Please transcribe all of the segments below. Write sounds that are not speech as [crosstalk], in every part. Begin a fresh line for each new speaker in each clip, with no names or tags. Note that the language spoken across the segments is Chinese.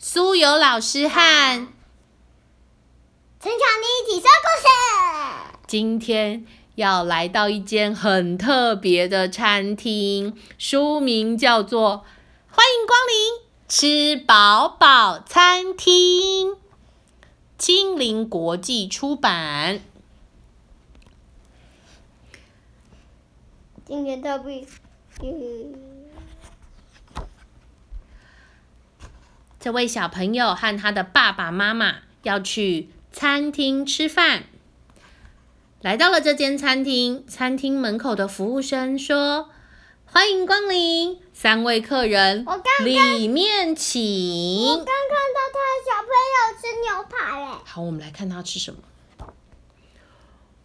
苏有老师和
陈巧妮一起说故事。
今天要来到一间很特别的餐厅，书名叫做《欢迎光临吃饱饱餐厅》，金陵国际出版。
今天特别，嗯，
这位小朋友和他的爸爸妈妈要去餐厅吃饭，来到了这间餐厅。餐厅门口的服务生说：“欢迎光临，三位客人
我刚刚
里面请我
刚。看到他的小朋友吃牛排嘞”。
好，我们来看他吃什么。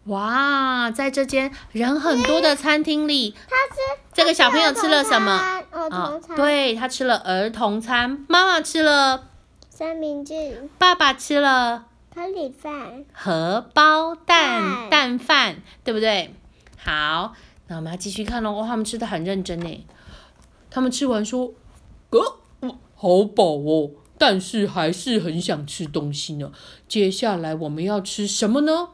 哇，在这间人很多的餐厅里，
他吃
这个小朋友吃了什么？
儿
啊对他吃了儿童餐，妈妈吃了，
三明治、
爸爸吃了。
咖喱饭，
荷包蛋
蛋
蛋饭，对不对？好，那我们要继续看喽。哇，他们吃的很认真呢。他们吃完说：“呃，嗯好饱哦，但是还是很想吃东西呢。接下来我们要吃什么呢？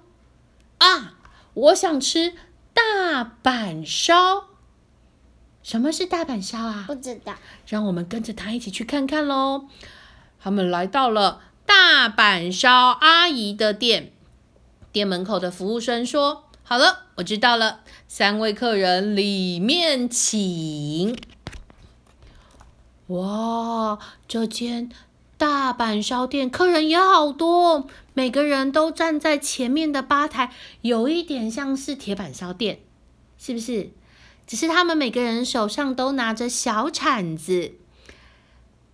啊，我想吃大阪烧。什么是大阪烧啊？
不知道。
让我们跟着他一起去看看喽。他们来到了大阪烧阿姨的店，店门口的服务生说：“好了，我知道了，三位客人里面请。”哇，这间大阪烧店客人也好多哦，每个人都站在前面的吧台，有一点像是铁板烧店，是不是？只是他们每个人手上都拿着小铲子。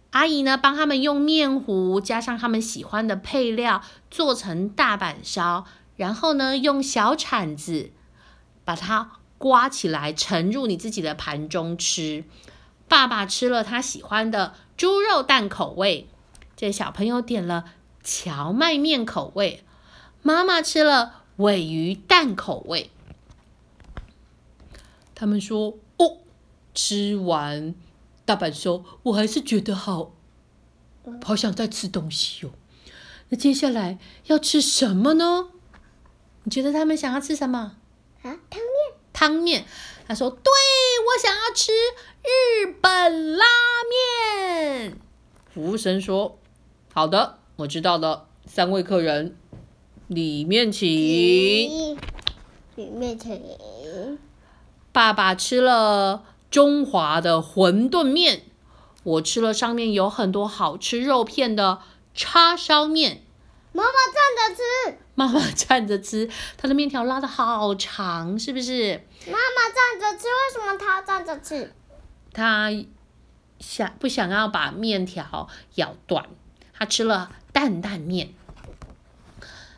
阿姨呢，帮他们用面糊加上他们喜欢的配料做成大板烧，然后呢，用小铲子把它刮起来，盛入你自己的盘中吃。爸爸吃了他喜欢的猪肉蛋口味，这小朋友点了荞麦面口味，妈妈吃了尾鱼蛋口味。他们说：“哦，吃完大阪烧，我还是觉得好，好想再吃东西哦。那接下来要吃什么呢？你觉得他们想要吃什么？
啊，汤面。
汤面。他说：“对，我想要吃日本拉面。”服务生说：“好的，我知道了。三位客人，里面请。”
里面请。
爸爸吃了中华的馄饨面，我吃了上面有很多好吃肉片的叉烧面。
妈妈站着吃，
妈妈站着吃，她的面条拉的好长，是不是？
妈妈站着吃，为什么她要站着吃？
她想不想要把面条咬断？她吃了担担面。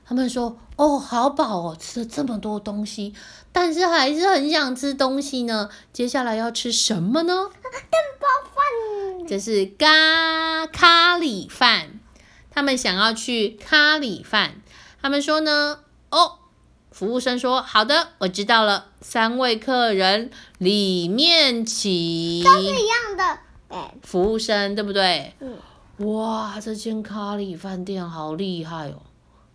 他们说：“哦，好饱哦，吃了这么多东西，但是还是很想吃东西呢。接下来要吃什么呢？” [laughs]
蛋包饭。
这是咖咖喱饭，他们想要去咖喱饭。他们说呢，哦，服务生说好的，我知道了，三位客人里面请。
都是一样的。哎，
服务生对不对？
嗯。
哇，这间咖喱饭店好厉害哦！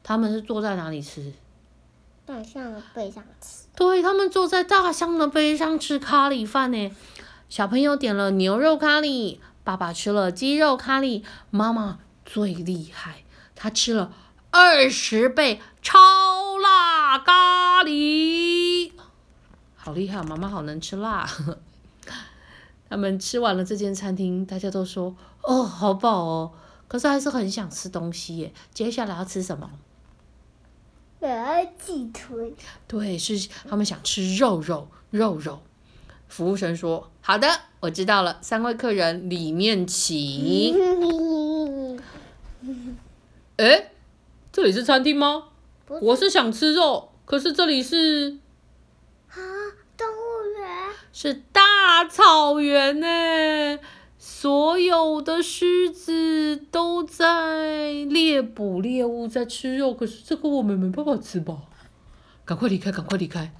他们是坐在哪里吃？
大象的背上吃。
对他们坐在大象的背上吃咖喱饭呢。小朋友点了牛肉咖喱，爸爸吃了鸡肉咖喱，妈妈最厉害，她吃了二十倍超辣咖喱，好厉害！妈妈好能吃辣。[laughs] 他们吃完了这间餐厅，大家都说哦，好饱哦，可是还是很想吃东西耶。接下来要吃什么？
我要鸡腿。
对，是他们想吃肉肉肉肉。服务生说：“好的，我知道了，三位客人里面请。[laughs] 哎，这里是餐厅吗？
是
我是想吃肉，可是这里是
啊，动物园。
是大草原呢，所有的狮子都在猎捕猎物，在吃肉，可是这个我们没办法吃吧？赶快离开，赶快离开！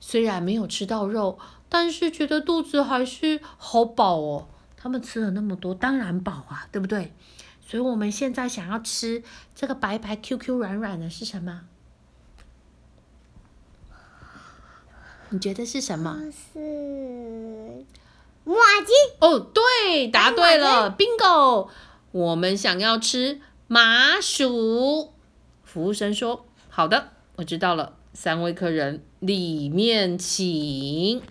虽然没有吃到肉，但是觉得肚子还是好饱哦。他们吃了那么多，当然饱啊，对不对？所以我们现在想要吃这个白白 Q Q 软软的是什么？你觉得是什么？
是麻鸡。
哦，对，答对了，bingo！我们想要吃麻薯。服务生说：“好的，我知道了。三位客人，里面请。”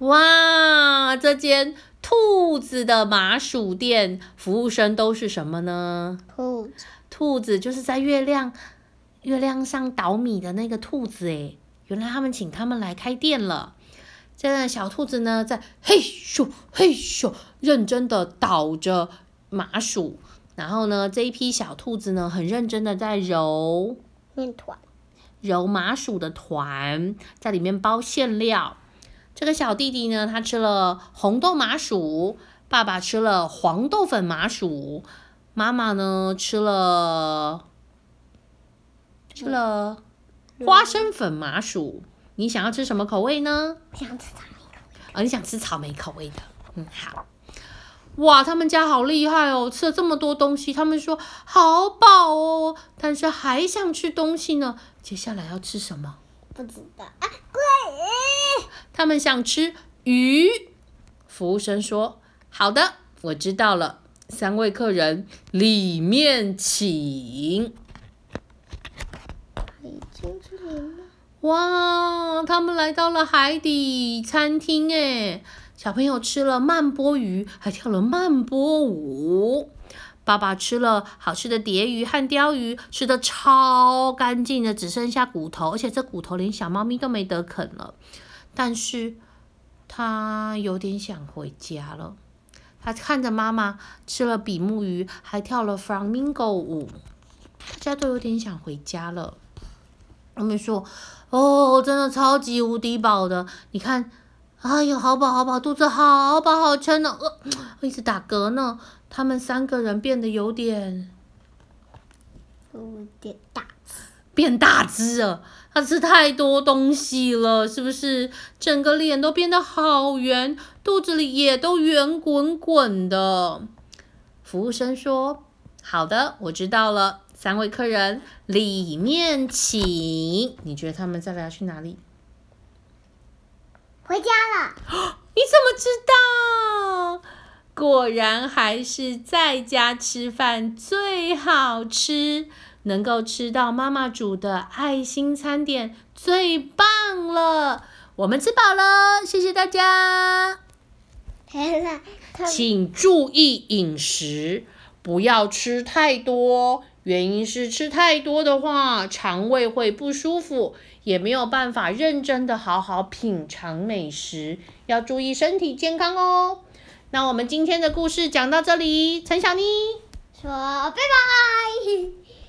哇，这间兔子的麻薯店，服务生都是什么呢？
兔子。
兔子就是在月亮月亮上捣米的那个兔子诶，原来他们请他们来开店了。这个小兔子呢，在嘿咻嘿咻认真的捣着麻薯。然后呢，这一批小兔子呢，很认真的在揉
面团，
揉麻薯的团，在里面包馅料。这个小弟弟呢，他吃了红豆麻薯，爸爸吃了黄豆粉麻薯，妈妈呢吃了吃了花生粉麻薯。你想要吃什么口味呢？
想吃草莓口味。
哦，你想吃草莓口味的。嗯，好。哇，他们家好厉害哦！吃了这么多东西，他们说好饱哦，但是还想吃东西呢。接下来要吃什么？
不知道啊，龟。
他们想吃鱼。服务生说：“好的，我知道了。三位客人，里面请。”
已经出来了。
哇，他们来到了海底餐厅诶。小朋友吃了慢波鱼，还跳了慢波舞。爸爸吃了好吃的蝶鱼和鲷鱼，吃的超干净的，只剩下骨头，而且这骨头连小猫咪都没得啃了。但是他有点想回家了。他看着妈妈吃了比目鱼，还跳了 flamingo 舞，大家都有点想回家了。他们说：“哦，真的超级无敌饱的，你看。”哎呦，好饱好饱，肚子好饱好撑呢，呃，一直打嗝呢。他们三个人变得有点，
有点大只，[laughs]
变大只了。他吃太多东西了，是不是？整个脸都变得好圆，肚子里也都圆滚滚的。服务生说：“好的，我知道了。三位客人，里面请。你觉得他们再来要去哪里？”
回家了？[gasps]
你怎么知道？果然还是在家吃饭最好吃，能够吃到妈妈煮的爱心餐点最棒了。我们吃饱了，谢谢大家。[laughs] 请注意饮食，不要吃太多。原因是吃太多的话，肠胃会不舒服，也没有办法认真的好好品尝美食，要注意身体健康哦。那我们今天的故事讲到这里，陈小妮
说拜拜。